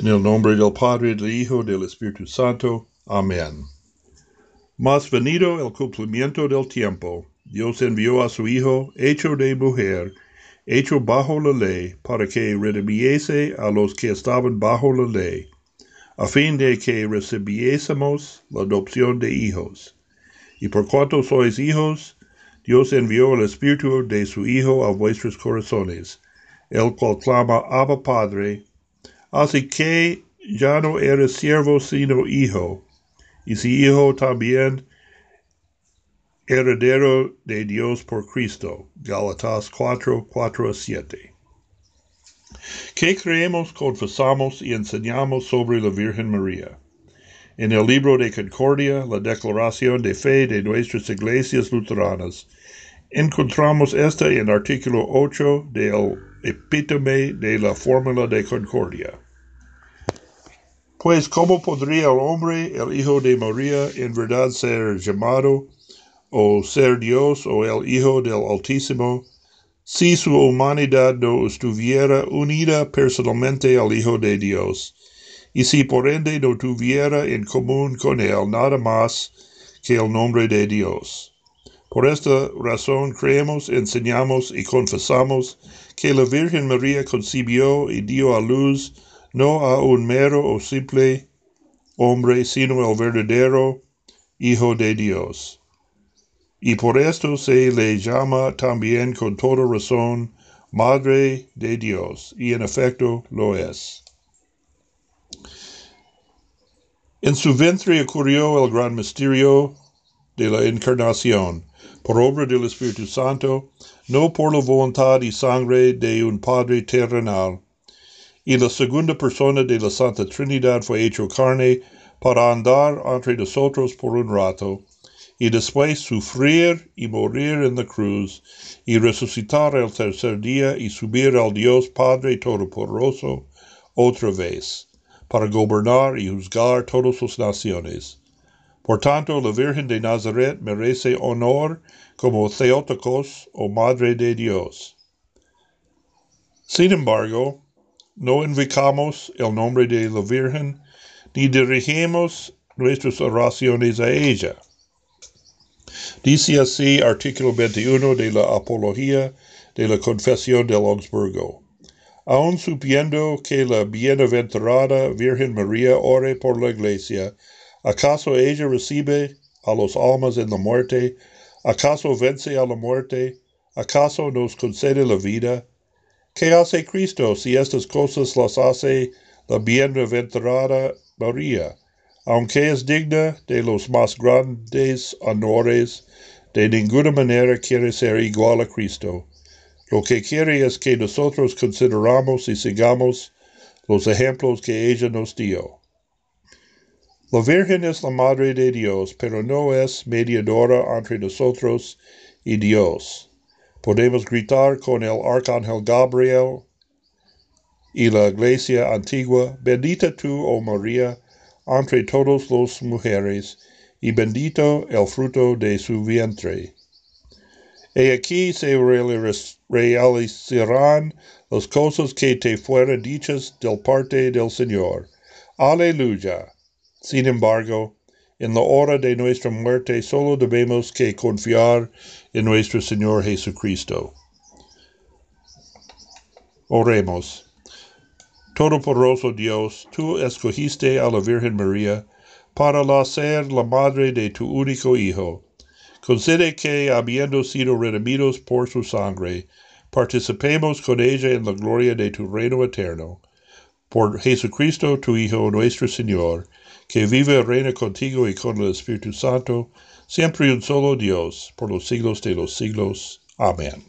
En el nombre del Padre, del Hijo, del Espíritu Santo. Amén. Mas venido el cumplimiento del tiempo, Dios envió a su Hijo, hecho de mujer, hecho bajo la ley, para que redimiese a los que estaban bajo la ley, a fin de que recibiésemos la adopción de hijos. Y por cuanto sois hijos, Dios envió el Espíritu de su Hijo a vuestros corazones, el cual clama Abba Padre, Así que ya no eres siervo sino hijo, y si hijo también heredero de Dios por Cristo. Galatas 4, 4 a 7. ¿Qué creemos, confesamos y enseñamos sobre la Virgen María? En el libro de Concordia, la declaración de fe de nuestras iglesias luteranas, encontramos esta en artículo 8 del epítome de la fórmula de concordia. Pues, ¿cómo podría el hombre, el hijo de María, en verdad ser llamado o ser Dios o el Hijo del Altísimo, si su humanidad no estuviera unida personalmente al Hijo de Dios, y si por ende no tuviera en común con él nada más que el nombre de Dios? Por esta razón creemos, enseñamos y confesamos que la Virgen María concibió y dio a luz no a un mero o simple hombre, sino al verdadero Hijo de Dios. Y por esto se le llama también con toda razón Madre de Dios, y en efecto lo es. En su vientre ocurrió el gran misterio de la encarnación, por obra del Espíritu Santo, no por la voluntad y sangre de un Padre terrenal. Y la segunda persona de la Santa Trinidad fue hecho carne para andar entre nosotros por un rato, y después sufrir y morir en la cruz, y resucitar el tercer día y subir al Dios Padre Todopoderoso otra vez, para gobernar y juzgar todas las naciones. Por tanto, la Virgen de Nazaret merece honor como Theotokos o Madre de Dios. Sin embargo, no invocamos el nombre de la Virgen ni dirigimos nuestras oraciones a ella. Dice así artículo 21 de la Apología de la Confesión de Augsburgo. Aun supiendo que la bienaventurada Virgen María ore por la Iglesia, ¿Acaso ella recibe a los almas en la muerte? ¿Acaso vence a la muerte? ¿Acaso nos concede la vida? ¿Qué hace Cristo si estas cosas las hace la bienaventurada María? Aunque es digna de los más grandes honores, de ninguna manera quiere ser igual a Cristo. Lo que quiere es que nosotros consideramos y sigamos los ejemplos que ella nos dio. La Virgen es la Madre de Dios, pero no es mediadora entre nosotros y Dios. Podemos gritar con el Arcángel Gabriel y la Iglesia antigua, bendita tú, oh María, entre todas las mujeres, y bendito el fruto de su vientre. Y aquí se realizarán las cosas que te fueron dichas del parte del Señor. Aleluya. Sin embargo, en la hora de nuestra muerte solo debemos que confiar en nuestro Señor Jesucristo. Oremos. Todopoderoso Dios, tú escogiste a la Virgen María para la ser la madre de tu único Hijo. Concede que, habiendo sido redimidos por su sangre, participemos con ella en la gloria de tu reino eterno. Por Jesucristo, tu Hijo, nuestro Señor, que vive y reina contigo y con el Espíritu Santo, siempre y un solo Dios, por los siglos de los siglos. Amén.